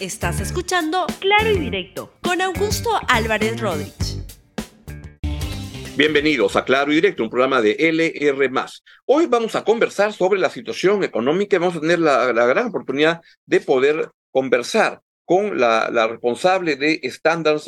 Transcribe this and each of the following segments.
Estás escuchando Claro y Directo con Augusto Álvarez Rodríguez. Bienvenidos a Claro y Directo, un programa de LR. Hoy vamos a conversar sobre la situación económica y vamos a tener la, gran oportunidad de poder conversar con la, responsable de Standards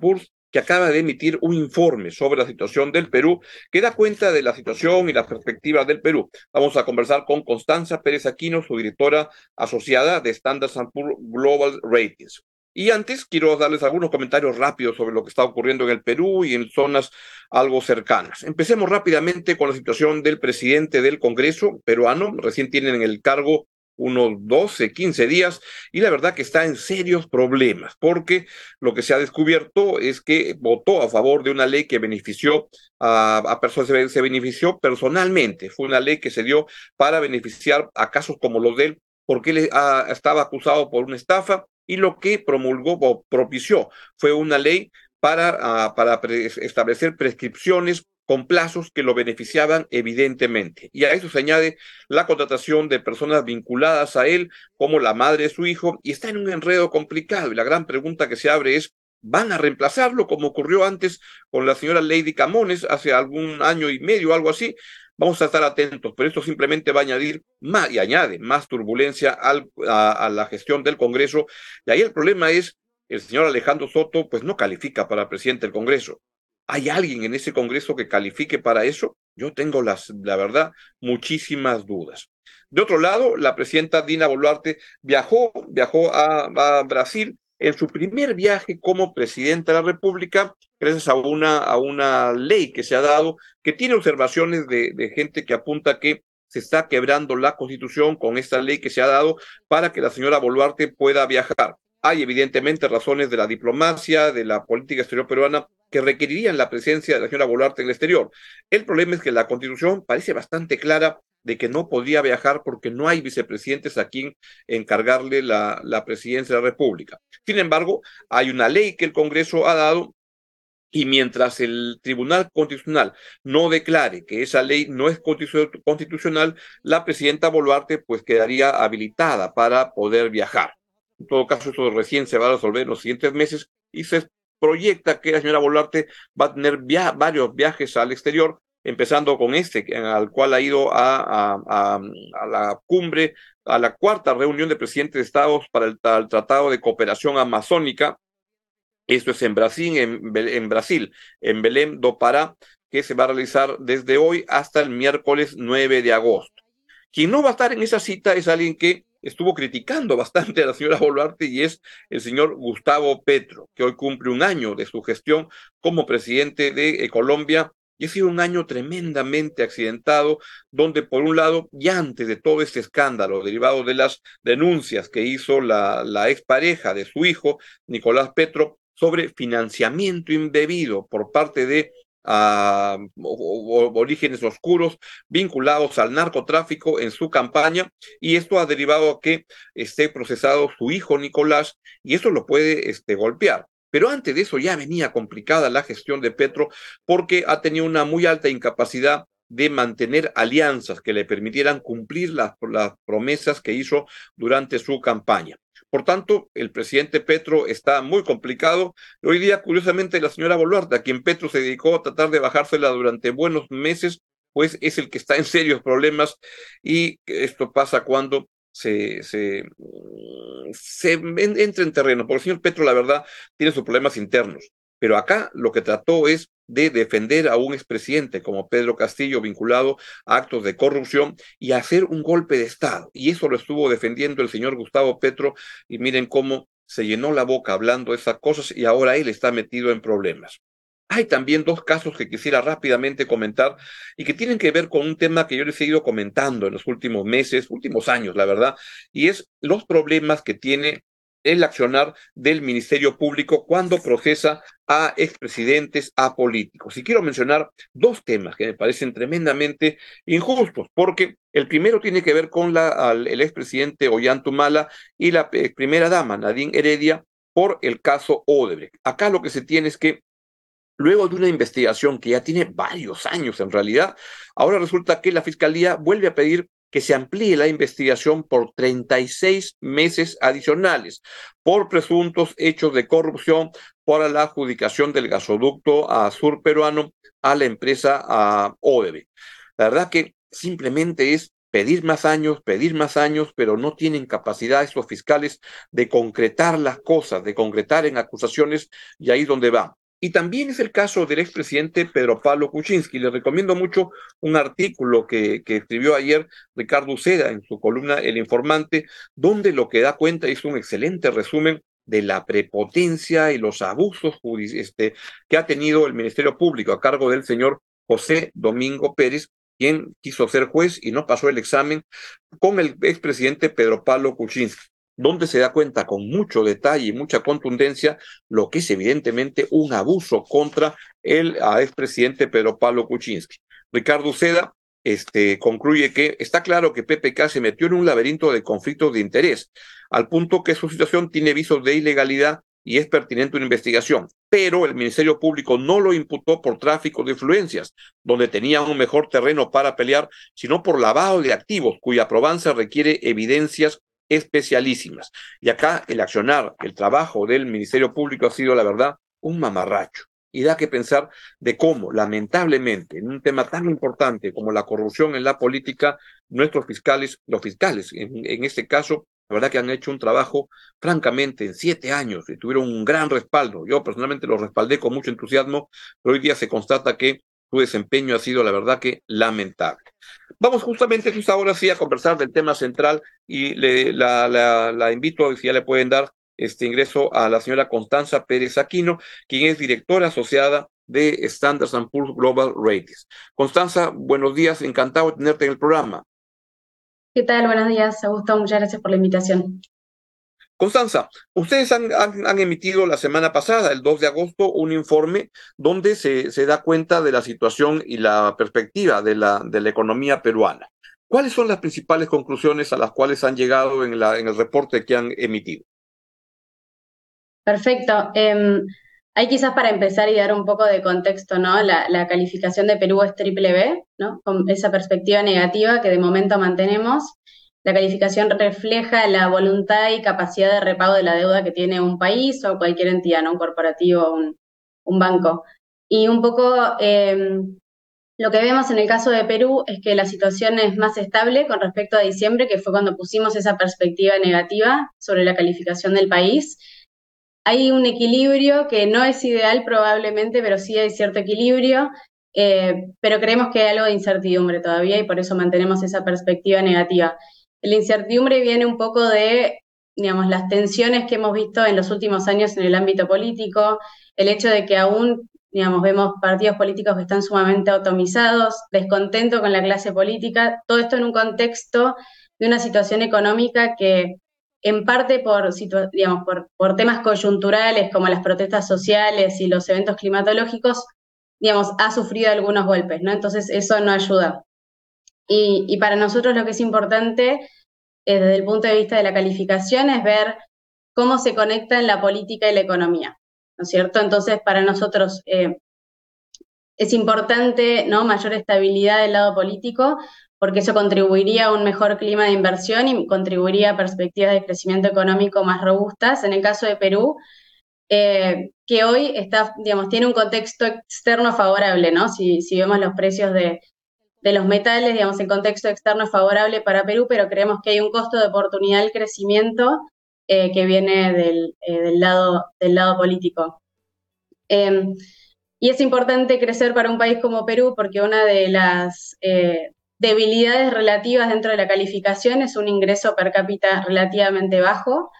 Poor's, que acaba de emitir un informe sobre la situación del Perú, que da cuenta de la situación y las perspectivas del Perú. Vamos a conversar con Constanza Pérez Aquino, su directora asociada de Standards Poor's Global Ratings. Y antes quiero darles algunos comentarios rápidos sobre lo que está ocurriendo en el Perú y en zonas algo cercanas. Empecemos rápidamente con la situación del presidente del Congreso peruano. Recién tienen en el cargo unos 12, 15 días y la verdad que está en serios problemas porque lo que se ha descubierto es que votó a favor de una ley que benefició a, personas, se benefició personalmente. Fue una ley que se dio para beneficiar a casos como los de él porque él ah, estaba acusado por una estafa y lo que promulgó o propició fue una ley para, ah, para establecer prescripciones con plazos que lo beneficiaban evidentemente. Y a eso se añade la contratación de personas vinculadas a él, como la madre de su hijo, y está en un enredo complicado. Y la gran pregunta que se abre es, ¿van a reemplazarlo como ocurrió antes con la señora Lady Camones hace algún año y medio, algo así? Vamos a estar atentos, pero esto simplemente va a añadir más y añade más turbulencia a, la gestión del Congreso. Y ahí el problema es, el señor Alejandro Soto pues no califica para presidente del Congreso. ¿Hay alguien en ese Congreso que califique para eso? Yo tengo las, la verdad, muchísimas dudas. De otro lado, la presidenta Dina Boluarte viajó, viajó a, Brasil en su primer viaje como presidenta de la República, gracias a una, a una ley que se ha dado, que tiene observaciones de gente que apunta que se está quebrando la constitución con esta ley que se ha dado para que la señora Boluarte pueda viajar. Hay evidentemente razones de la diplomacia, de la política exterior peruana que requerirían la presencia de la señora Boluarte en el exterior. El problema es que la constitución parece bastante clara de que no podría viajar porque no hay vicepresidentes a quien encargarle la, la presidencia de la República. Sin embargo, hay una ley que el Congreso ha dado y mientras el Tribunal Constitucional no declare que esa ley no es constitucional, la presidenta Boluarte pues quedaría habilitada para poder viajar. En todo caso, eso recién se va a resolver en los siguientes meses y se proyecta que la señora Boluarte va a tener varios viajes al exterior empezando con este, al cual ha ido a, a, la cumbre, a la cuarta reunión de presidentes de estados para el, Tratado de Cooperación Amazónica. Esto es en Brasil, en, en Brasil, en Belém do Pará, que se va a realizar desde hoy hasta el miércoles 9 de agosto. Quien no va a estar en esa cita es alguien que estuvo criticando bastante a la señora Boluarte y es el señor Gustavo Petro, que hoy cumple un año de su gestión como presidente de Colombia. Y ha sido un año tremendamente accidentado, donde por un lado, ya antes de todo este escándalo derivado de las denuncias que hizo la, la expareja de su hijo, Nicolás Petro, sobre financiamiento indebido por parte de a orígenes oscuros vinculados al narcotráfico en su campaña y esto ha derivado a que esté procesado su hijo Nicolás y eso lo puede este, golpear. Pero antes de eso ya venía complicada la gestión de Petro porque ha tenido una muy alta incapacidad de mantener alianzas que le permitieran cumplir las, promesas que hizo durante su campaña. Por tanto, el presidente Petro está muy complicado. Hoy día, curiosamente, la señora Boluarte, a quien Petro se dedicó a tratar de bajársela durante buenos meses, pues es el que está en serios problemas y esto pasa cuando se, se, se entra en terreno, porque el señor Petro, la verdad, tiene sus problemas internos. Pero acá lo que trató es de defender a un expresidente como Pedro Castillo vinculado a actos de corrupción y hacer un golpe de Estado. Y eso lo estuvo defendiendo el señor Gustavo Petro y miren cómo se llenó la boca hablando esas cosas y ahora él está metido en problemas. Hay también dos casos que quisiera rápidamente comentar y que tienen que ver con un tema que yo les he ido comentando en los últimos meses, últimos años, la verdad, y es los problemas que tiene el accionar del Ministerio Público cuando procesa a expresidentes, a políticos. Y quiero mencionar dos temas que me parecen tremendamente injustos, porque el primero tiene que ver con la, el expresidente Ollantumala y la eh, primera dama, Nadine Heredia, por el caso Odebrecht. Acá lo que se tiene es que Luego de una investigación que ya tiene varios años en realidad, ahora resulta que la Fiscalía vuelve a pedir que se amplíe la investigación por 36 meses adicionales por presuntos hechos de corrupción para la adjudicación del gasoducto a sur peruano a la empresa a La verdad que simplemente es pedir más años, pedir más años, pero no tienen capacidad estos fiscales de concretar las cosas, de concretar en acusaciones y ahí es donde va. Y también es el caso del expresidente Pedro Pablo Kuczynski. Le recomiendo mucho un artículo que, que, escribió ayer Ricardo Uceda en su columna El Informante, donde lo que da cuenta es un excelente resumen de la prepotencia y los abusos este, que ha tenido el Ministerio Público a cargo del señor José Domingo Pérez, quien quiso ser juez y no pasó el examen con el expresidente Pedro Pablo Kuczynski donde se da cuenta con mucho detalle y mucha contundencia lo que es evidentemente un abuso contra el expresidente Pedro Pablo Kuczynski. Ricardo Seda este, concluye que está claro que PPK se metió en un laberinto de conflictos de interés, al punto que su situación tiene visos de ilegalidad y es pertinente una investigación. Pero el Ministerio Público no lo imputó por tráfico de influencias, donde tenía un mejor terreno para pelear, sino por lavado de activos, cuya probanza requiere evidencias especialísimas. Y acá el accionar, el trabajo del Ministerio Público ha sido, la verdad, un mamarracho. Y da que pensar de cómo, lamentablemente, en un tema tan importante como la corrupción en la política, nuestros fiscales, los fiscales, en, este caso, la verdad que han hecho un trabajo, francamente, en siete años y tuvieron un gran respaldo. Yo personalmente lo respaldé con mucho entusiasmo, pero hoy día se constata que su desempeño ha sido, la verdad, que lamentable. Vamos justamente ahora sí a conversar del tema central y le, la, la, invito a si ya le pueden dar este ingreso a la señora Constanza Pérez Aquino, quien es directora asociada de Standards Poor's Global Ratings. Constanza, buenos días, encantado de tenerte en el programa. ¿Qué tal? Buenos días, Augusto, muchas gracias por la invitación. Constanza, ustedes han, emitido la semana pasada, el 2 de agosto, un informe donde se, da cuenta de la situación y la perspectiva de la, economía peruana. ¿Cuáles son las principales conclusiones a las cuales han llegado en, el reporte que han emitido? Perfecto. Eh, hay quizás para empezar y dar un poco de contexto, ¿no? La, la, calificación de Perú es triple B, ¿no? Con esa perspectiva negativa que de momento mantenemos. La calificación refleja la voluntad y capacidad de repago de la deuda que tiene un país o cualquier entidad, ¿no? un corporativo, un, un banco. Y un poco em, lo que vemos en el caso de Perú es que la situación es más estable con respecto a diciembre, que fue cuando pusimos esa perspectiva negativa sobre la calificación del país. Hay un equilibrio que no es ideal probablemente, pero sí hay cierto equilibrio, eh, pero creemos que hay algo de incertidumbre todavía y por eso mantenemos esa perspectiva negativa. La incertidumbre viene un poco de, digamos, las tensiones que hemos visto en los últimos años en el ámbito político, el hecho de que aún, digamos, vemos partidos políticos que están sumamente atomizados, descontento con la clase política, todo esto en un contexto de una situación económica que en parte por, digamos, por, por temas coyunturales como las protestas sociales y los eventos climatológicos, digamos, ha sufrido algunos golpes, ¿no? Entonces eso no ayuda. Y, para nosotros lo que es importante eh, desde el punto de vista de la calificación es ver cómo se conectan la política y la economía, ¿no es cierto? Entonces, para nosotros eh, es importante ¿no? mayor estabilidad del lado político, porque eso contribuiría a un mejor clima de inversión y contribuiría a perspectivas de crecimiento económico más robustas. En el caso de Perú, eh, que hoy está, digamos, tiene un contexto externo favorable, ¿no? Si, si vemos los precios de, de los metales, digamos, el contexto externo es favorable para Perú, pero creemos que hay un costo de oportunidad del crecimiento eh, que viene del, eh, del, lado, del lado político. Em, y es importante crecer para un país como Perú porque una de las eh, debilidades relativas dentro de la calificación es un ingreso per cápita relativamente bajo.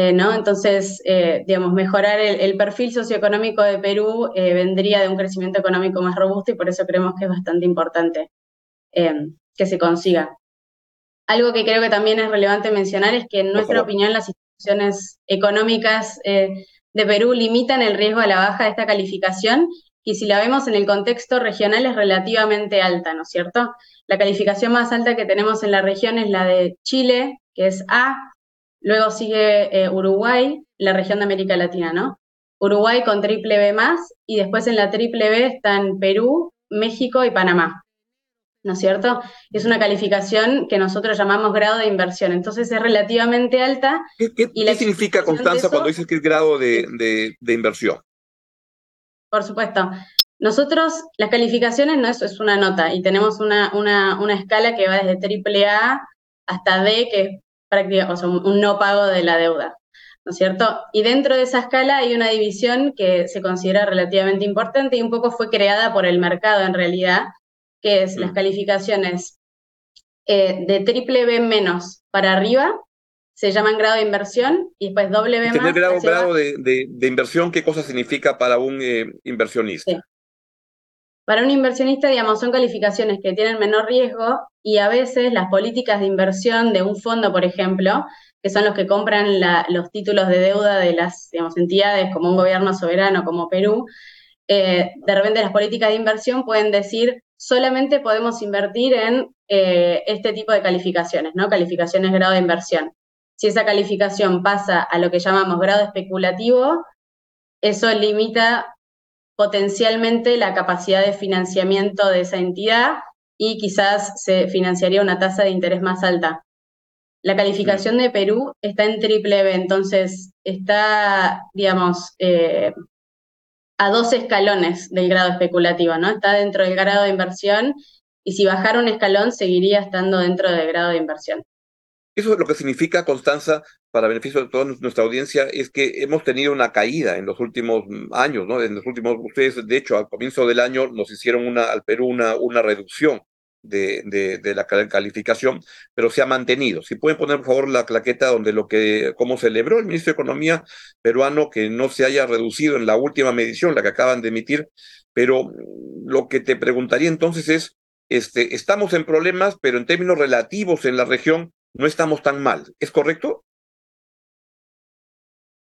Eh, ¿no? Entonces, eh, digamos, mejorar el, perfil socioeconómico de Perú eh, vendría de un crecimiento económico más robusto y por eso creemos que es bastante importante que se consiga. Algo que creo que también es relevante mencionar es que en nuestra opinión las instituciones económicas de Perú limitan el riesgo a la baja de esta calificación y si la vemos en el contexto regional es relativamente alta, ¿no es cierto? La calificación más alta que tenemos en la región es la de Chile, que es A, Luego sigue eh, Uruguay, la región de América Latina, ¿no? Uruguay con triple B más y después en la triple B están Perú, México y Panamá. ¿no es cierto? Es una calificación que nosotros llamamos grado de inversión, entonces es relativamente alta. ¿Qué, significa, Constanza, cuando dices que es grado de, inversión? Por supuesto. Nosotros, las calificaciones no eso es una nota y tenemos una, una, escala que va desde triple A hasta D, que es prácticamente un no pago de la deuda. ¿no es cierto? Y dentro de esa escala hay una división que se considera relativamente importante y un poco fue creada por el mercado en realidad, que es las mm. calificaciones eh, de triple B menos para arriba, se llaman grado de inversión, y después doble B más. grado, grado de, de, inversión, ¿qué cosa significa para un eh, inversionista? Para un inversionista, digamos, son calificaciones que tienen menor riesgo y a veces las políticas de inversión de un fondo, por ejemplo, que son los que compran los títulos de deuda de las entidades como un gobierno soberano como Perú, eh, de repente las políticas de inversión pueden decir solamente podemos invertir en eh, este tipo de calificaciones, ¿no? Calificaciones grado de inversión. Si esa calificación pasa a lo que llamamos grado especulativo, eso limita potencialmente la capacidad de financiamiento de esa entidad y quizás se financiaría una tasa de interés más alta. La calificación de Perú está en triple B, entonces está, digamos, eh, a dos escalones del grado especulativo, ¿no? Está dentro del grado de inversión y si bajara un escalón seguiría estando dentro del grado de inversión. Eso es lo que significa, Constanza, para beneficio de toda nuestra audiencia, es que hemos tenido una caída en los últimos años, ¿no? En los últimos, ustedes, de hecho, al comienzo del año nos hicieron una, al Perú una, una reducción de, de, la calificación, pero se ha mantenido. Si pueden poner, por favor, la claqueta donde lo que, como celebró el ministro de Economía peruano que no se haya reducido en la última medición, la que acaban de emitir, pero lo que te preguntaría entonces es, este, estamos en problemas, pero en términos relativos en la región no estamos tan mal. ¿Es correcto?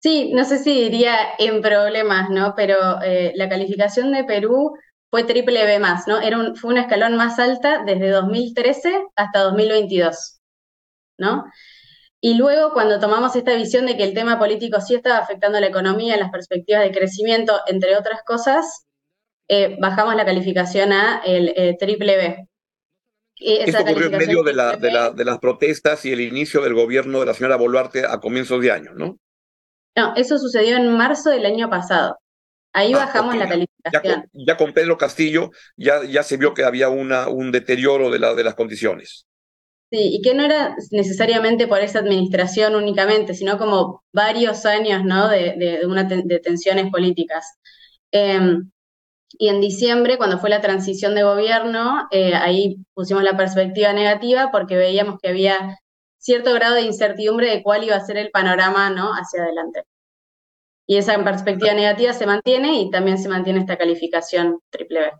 Sí, no sé si diría en problemas, ¿no? Pero eh, la calificación de Perú fue triple B más, ¿no? Era un, fue una escalón más alta desde 2013 hasta 2022, ¿no? Y luego, cuando tomamos esta visión de que el tema político sí estaba afectando a la economía, las perspectivas de crecimiento, entre otras cosas, eh, bajamos la calificación a el eh, triple B. Esto ocurrió en medio de, la, de, las protestas y el inicio del gobierno de la señora Boluarte a comienzos de año, ¿no? No, eso sucedió en marzo del año pasado. Ahí ah, bajamos la calificación. Ya con, Pedro Castillo ya, ya se vio que había una, un deterioro de, la, de las condiciones. Sí, y que no era necesariamente por esa administración únicamente, sino como varios años ¿no? de, de, una de tensiones políticas. Em, y en diciembre, cuando fue la transición de gobierno, eh, ahí pusimos la perspectiva negativa porque veíamos que había cierto grado de incertidumbre de cuál iba a ser el panorama ¿no? hacia adelante. Y esa perspectiva negativa se mantiene y también se mantiene esta calificación triple B.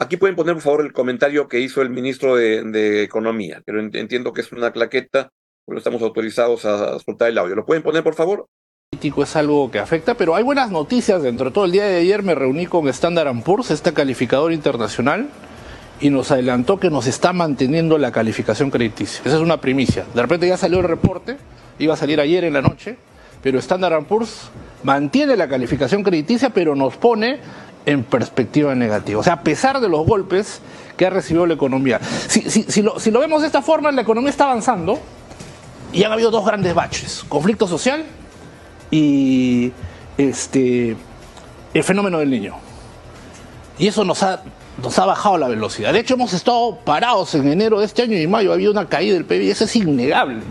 Aquí pueden poner, por favor, el comentario que hizo el ministro de, Economía, pero entiendo que es una claqueta, pero estamos autorizados a, soltar el audio. ¿Lo pueden poner, por favor? es algo que afecta, pero hay buenas noticias. Dentro de todo el día de ayer me reuní con Standard Poor's, este calificador internacional, y nos adelantó que nos está manteniendo la calificación crediticia. Esa es una primicia. De repente ya salió el reporte, iba a salir ayer en la noche, pero Standard Poor's mantiene la calificación crediticia, pero nos pone en perspectiva negativa. O sea, a pesar de los golpes que ha recibido la economía. Si, lo, si lo vemos de esta forma, la economía está avanzando y han habido dos grandes baches, conflicto social y este, el fenómeno del niño. Y eso nos ha, nos ha bajado la velocidad. De hecho, hemos estado parados en enero de este año y mayo. Ha habido una caída del PIB eso es innegable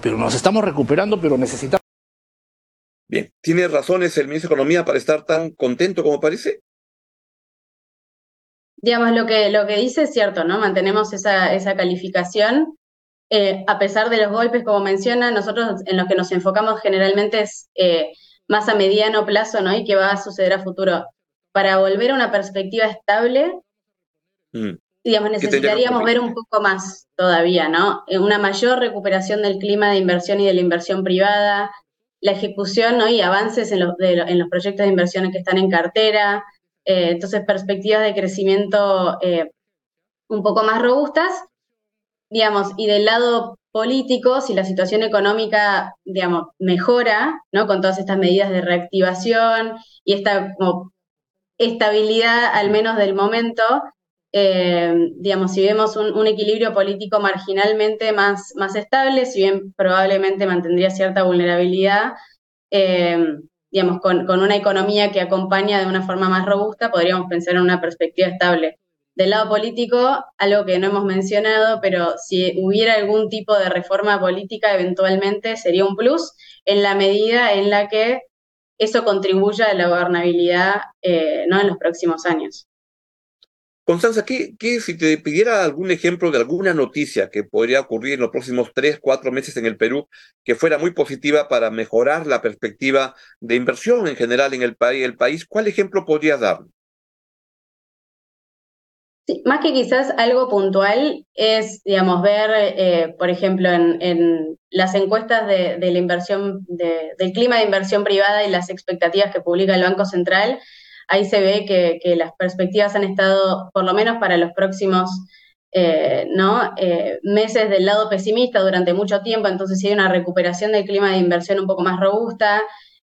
pero nos estamos recuperando, pero necesitamos... Bien, ¿tiene razones el ministro de Economía para estar tan contento como parece? Digamos, lo que, lo que dice es cierto, ¿no? Mantenemos esa, esa calificación. Eh, a pesar de los golpes, como menciona, nosotros en lo que nos enfocamos generalmente es eh, más a mediano plazo, ¿no? Y qué va a suceder a futuro. Para volver a una perspectiva estable, mm digamos, necesitaríamos ver un poco más todavía, ¿no? Eh, una mayor recuperación del clima de inversión y de la inversión privada, la ejecución ¿no? y avances en los, en los proyectos de inversión que están en cartera, eh, entonces perspectivas de crecimiento eh, un poco más robustas, digamos, y del lado político, si la situación económica, digamos, mejora, ¿no? Con todas estas medidas de reactivación y esta como estabilidad, al menos del momento, eh, digamos, si vemos un, equilibrio político marginalmente más, más estable, si bien probablemente mantendría cierta vulnerabilidad, eh, digamos, con, una economía que acompaña de una forma más robusta, podríamos pensar en una perspectiva estable. Del lado político, algo que no hemos mencionado, pero si hubiera algún tipo de reforma política, eventualmente sería un plus en la medida en la que eso contribuya a la gobernabilidad eh, ¿no? en los próximos años. Constanza, ¿qué, si te pidiera algún ejemplo de alguna noticia que podría ocurrir en los próximos tres, cuatro meses en el Perú que fuera muy positiva para mejorar la perspectiva de inversión en general en el, país, el ¿cuál ejemplo podría dar? Más que quizás algo puntual es, digamos, ver, eh, por ejemplo, en, las encuestas de, la inversión, del clima de inversión privada y las expectativas que publica el Banco Central, ahí se ve que, las perspectivas han estado, por lo menos para los próximos eh, ¿no? Eh, meses del lado pesimista durante mucho tiempo, entonces si hay una recuperación del clima de inversión un poco más robusta,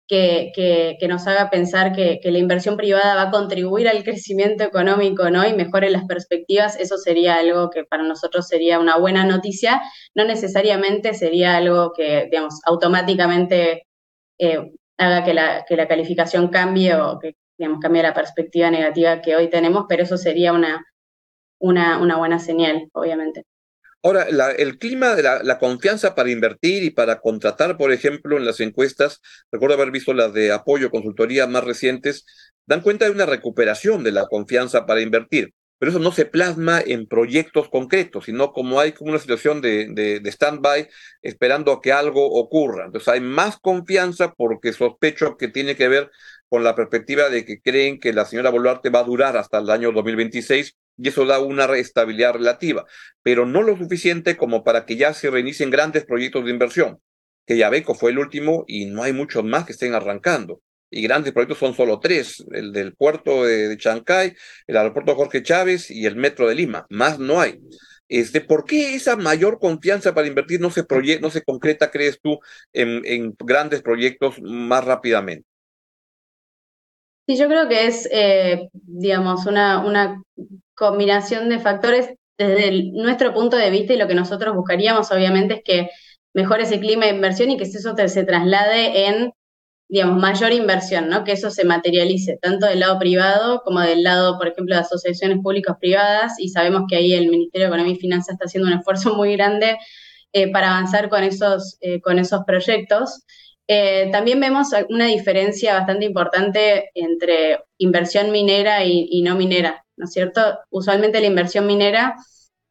que, que, nos haga pensar que, la inversión privada va a contribuir al crecimiento económico ¿no? y mejore las perspectivas, eso sería algo que para nosotros sería una buena noticia, no necesariamente sería algo que, digamos, automáticamente eh, haga que la, que la calificación cambie o que digamos, cambia la perspectiva negativa que hoy tenemos, pero eso sería una, una, una buena señal, obviamente. Ahora, el clima de la, confianza para invertir y para contratar, por ejemplo, en las encuestas, recuerdo haber visto las de apoyo, consultoría más recientes, dan cuenta de una recuperación de la confianza para invertir, pero eso no se plasma en proyectos concretos, sino como hay como una situación de, de, de stand-by esperando a que algo ocurra. Entonces hay más confianza porque sospecho que tiene que ver con la perspectiva de que creen que la señora Boluarte va a durar hasta el año 2026 y eso da una estabilidad relativa, pero no lo suficiente como para que ya se reinicien grandes proyectos de inversión, que Yabeco fue el último y no hay muchos más que estén arrancando. Y grandes proyectos son solo tres, el del puerto de, Chancay, el aeropuerto Jorge Chávez y el metro de Lima, más no hay. Este, ¿Por qué esa mayor confianza para invertir no se, no se concreta, crees tú, en grandes proyectos más rápidamente? Sí, yo creo que es, eh, digamos, una, una combinación de factores desde nuestro punto de vista y lo que nosotros buscaríamos, obviamente, es que mejore ese clima de inversión y que eso se traslade en, digamos, mayor inversión, ¿no? Que eso se materialice, tanto del lado privado como del lado, por ejemplo, de asociaciones públicas privadas, y sabemos que ahí el Ministerio de Economía y Finanzas está haciendo un esfuerzo muy grande eh, para avanzar con esos, eh, con esos proyectos. Eh, también vemos una diferencia bastante importante entre inversión minera y, no minera, ¿no es cierto? Usualmente la inversión minera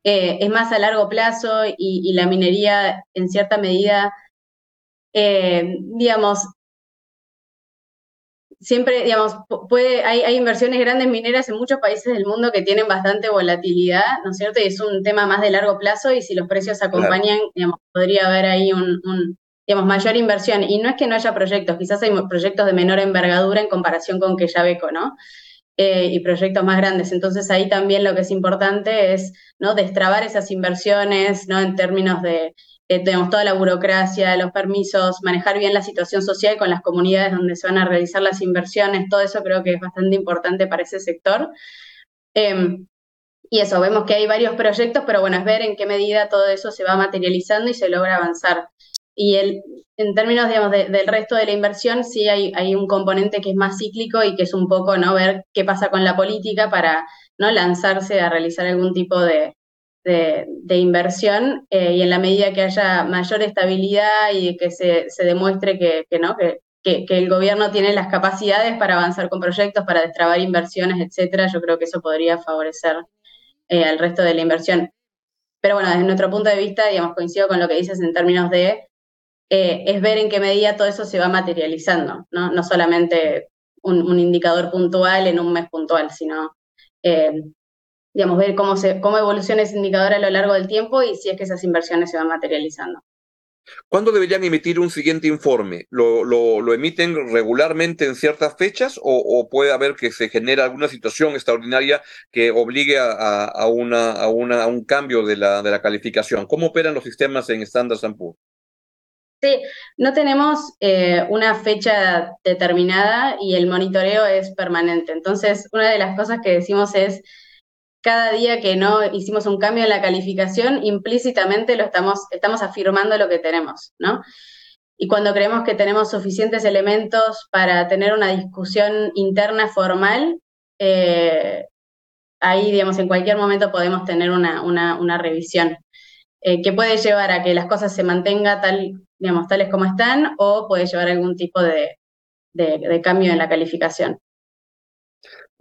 eh, es más a largo plazo y, la minería en cierta medida, eh, digamos, siempre, digamos, puede, hay, hay, inversiones grandes mineras en muchos países del mundo que tienen bastante volatilidad, ¿no es cierto? Y es un tema más de largo plazo y si los precios acompañan, digamos, podría haber ahí un, digamos, mayor inversión. Y no es que no haya proyectos, quizás hay proyectos de menor envergadura en comparación con que ya beco, ¿no? Eh, y proyectos más grandes. Entonces ahí también lo que es importante es ¿no? destrabar esas inversiones, ¿no? En términos de, tenemos toda la burocracia, los permisos, manejar bien la situación social con las comunidades donde se van a realizar las inversiones, todo eso creo que es bastante importante para ese sector. Em, y eso, vemos que hay varios proyectos, pero bueno, es ver en qué medida todo eso se va materializando y se logra avanzar. Y el, en términos, digamos, del resto de la inversión, sí hay, hay, un componente que es más cíclico y que es un poco, ¿no? Ver qué pasa con la política para, ¿no? Lanzarse a realizar algún tipo de, de, inversión eh, y en la medida que haya mayor estabilidad y que se, se demuestre que, ¿no? Que, que, el gobierno tiene las capacidades para avanzar con proyectos, para destrabar inversiones, etcétera, yo creo que eso podría favorecer eh, al resto de la inversión. Pero bueno, desde nuestro punto de vista, digamos, coincido con lo que dices en términos de eh, es ver en qué medida todo eso se va materializando, no, no solamente un, indicador puntual en un mes puntual, sino eh, digamos, ver cómo, se, cómo evoluciona ese indicador a lo largo del tiempo y si es que esas inversiones se van materializando. ¿Cuándo deberían emitir un siguiente informe? ¿Lo, lo, emiten regularmente en ciertas fechas o, puede haber que se genere alguna situación extraordinaria que obligue a, a, a, una, a un cambio de la, de la calificación? ¿Cómo operan los sistemas en Standard Poor's? Sí, no tenemos eh, una fecha determinada y el monitoreo es permanente. Entonces, una de las cosas que decimos es, cada día que no hicimos un cambio en la calificación, implícitamente lo estamos, estamos afirmando lo que tenemos, ¿no? Y cuando creemos que tenemos suficientes elementos para tener una discusión interna formal, eh, ahí, digamos, en cualquier momento podemos tener una, una, revisión eh, que puede llevar a que las cosas se mantengan tal, digamos, tales como están o puede llevar a algún tipo de, de, cambio en la calificación.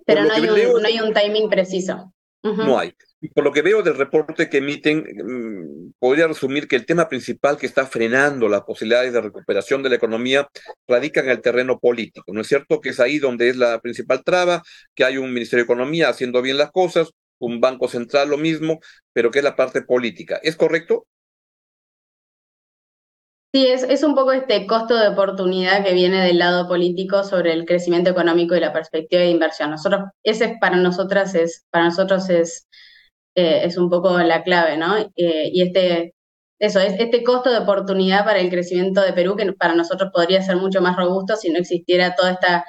Pero no hay, un, no hay un timing preciso. No hay. Por lo que veo del reporte que emiten, mm, podría resumir que el tema principal que está frenando las posibilidades de recuperación de la economía radica en el terreno político. ¿No es cierto que es ahí donde es la principal traba, que hay un Ministerio de Economía haciendo bien las cosas, un Banco Central lo mismo, pero que es la parte política? ¿Es correcto? Sí, es, es un poco este costo de oportunidad que viene del lado político sobre el crecimiento económico y la perspectiva de inversión. Nosotros, ese para nosotras es, para nosotros es, eh, es un poco la clave, ¿no? Eh, y este, eso, es este costo de oportunidad para el crecimiento de Perú, que para nosotros podría ser mucho más robusto si no existiera toda esta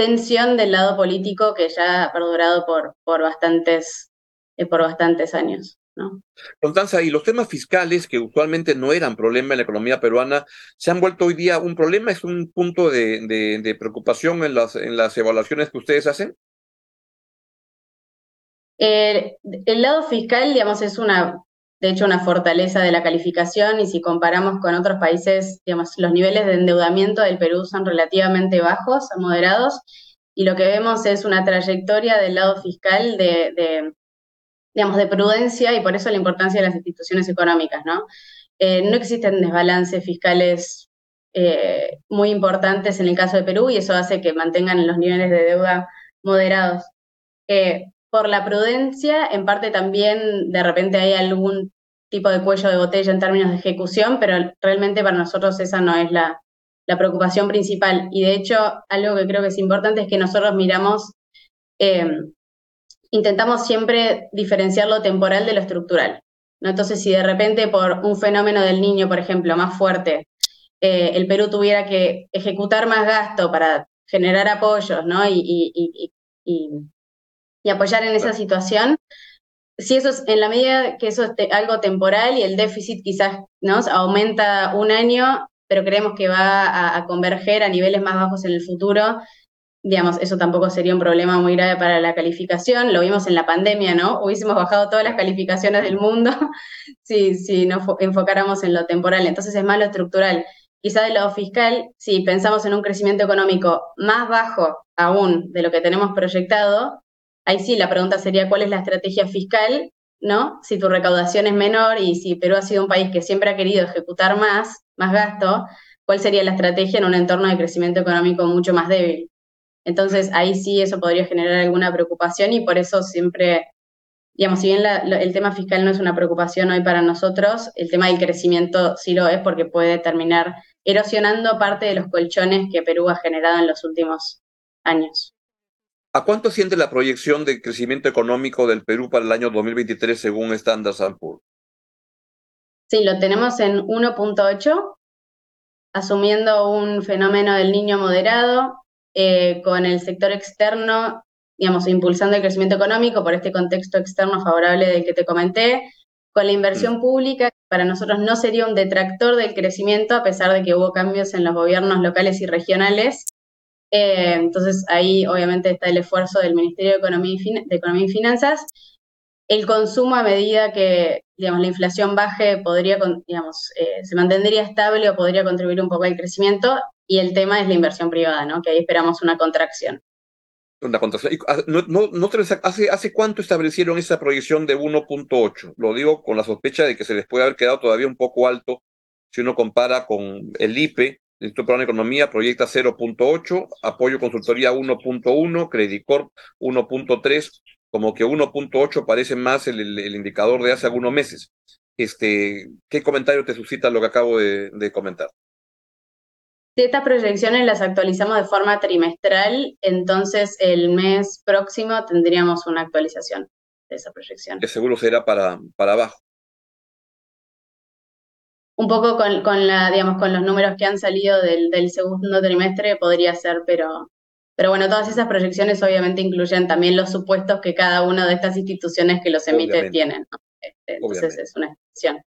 tensión del lado político que ya ha perdurado por, por bastantes, eh, por bastantes años. ¿no? Constanza, y los temas fiscales que usualmente no eran problema en la economía peruana, ¿se han vuelto hoy día un problema? ¿Es un punto de, de, preocupación en las, en las evaluaciones que ustedes hacen? el lado fiscal, digamos, es una, de hecho, una fortaleza de la calificación y si comparamos con otros países, digamos, los niveles de endeudamiento del Perú son relativamente bajos, moderados, y lo que vemos es una trayectoria del lado fiscal de digamos, de prudencia y por eso la importancia de las instituciones económicas, ¿no? Eh, no existen desbalances fiscales eh, muy importantes en el caso de Perú y eso hace que mantengan los niveles de deuda moderados. Eh, por la prudencia, en parte también de repente hay algún tipo de cuello de botella en términos de ejecución, pero realmente para nosotros esa no es la, preocupación principal. Y de hecho, algo que creo que es importante es que nosotros miramos intentamos siempre diferenciar lo temporal de lo estructural. ¿no? Entonces, si de repente por un fenómeno del niño, por ejemplo, más fuerte, eh, el Perú tuviera que ejecutar más gasto para generar apoyos ¿no? y, y, y, apoyar en esa situación, si eso es, en la medida que eso es algo temporal y el déficit quizás ¿no? aumenta un año, pero creemos que va a converger a niveles más bajos en el futuro, digamos, eso tampoco sería un problema muy grave para la calificación. Lo vimos en la pandemia, ¿no? Hubiésemos bajado todas las calificaciones del mundo si, si nos enfocáramos en lo temporal. Entonces es más lo estructural. Quizá de lado fiscal, si pensamos en un crecimiento económico más bajo aún de lo que tenemos proyectado, ahí sí la pregunta sería cuál es la estrategia fiscal, ¿no? Si tu recaudación es menor y si Perú ha sido un país que siempre ha querido ejecutar más, más gasto, ¿cuál sería la estrategia en un entorno de crecimiento económico mucho más débil? Entonces ahí sí eso podría generar alguna preocupación y por eso siempre, digamos, si bien el tema fiscal no es una preocupación hoy para nosotros, el tema del crecimiento sí lo es porque puede terminar erosionando parte de los colchones que Perú ha generado en los últimos años. ¿A cuánto asciende la proyección de crecimiento económico del Perú para el año 2023 según Standard Poor's? Sí, lo tenemos en 1.8, asumiendo un fenómeno del niño moderado, eh, con el sector externo, digamos, impulsando el crecimiento económico por este contexto externo favorable del que te comenté, con la inversión mm. pública, para nosotros no sería un detractor del crecimiento, a pesar de que hubo cambios en los gobiernos locales y regionales. Eh, entonces ahí obviamente está el esfuerzo del Ministerio de Economía y, Finanzas. El consumo a medida que digamos, la inflación baje podría, digamos, eh, se mantendría estable o podría contribuir un poco al crecimiento y el tema es la inversión privada, ¿no? Que ahí esperamos una contracción. Una contracción. Ah, ¿hace, ¿Hace cuánto establecieron esa proyección de 1.8? Lo digo con la sospecha de que se les puede haber quedado todavía un poco alto si uno compara con el IPE, Instituto de Economía proyecta 0.8, Apoyo Consultoría 1.1, Credicorp 1.3, como que 1.8 parece más el, indicador de hace algunos meses. Este, ¿Qué comentario te suscita lo que acabo de comentar? Si estas proyecciones las actualizamos de forma trimestral, entonces el mes próximo tendríamos una actualización de esa proyección. Que seguro será para, para abajo. Un poco con, la, digamos, con los números que han salido del, segundo trimestre podría ser, pero, Pero bueno, todas esas proyecciones obviamente incluyen también los supuestos que cada una de estas instituciones que los emite tienen. Este, entonces es una excepción.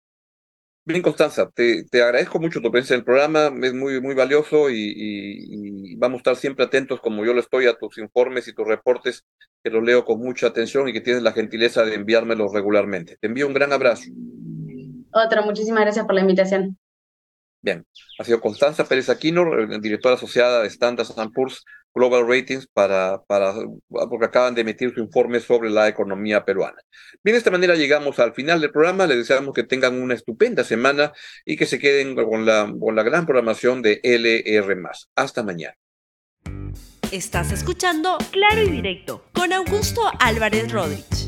Bien, Constanza, te, agradezco mucho tu presencia en el programa, es muy, muy valioso y, vamos a estar siempre atentos, como yo lo estoy, a tus informes y tus reportes, que los leo con mucha atención y que tienes la gentileza de enviármelos regularmente. Te envío un gran abrazo. Otro, muchísimas gracias por la invitación. Bien, ha sido Constanza Pérez Aquino, directora asociada de Standard Poor's Global Ratings, para, para, porque acaban de emitir su informe sobre la economía peruana. Bien, de esta manera llegamos al final del programa. Les deseamos que tengan una estupenda semana y que se queden con la, con la gran programación de LR. Hasta mañana. Estás escuchando Claro y Directo con Augusto Álvarez Rodríguez.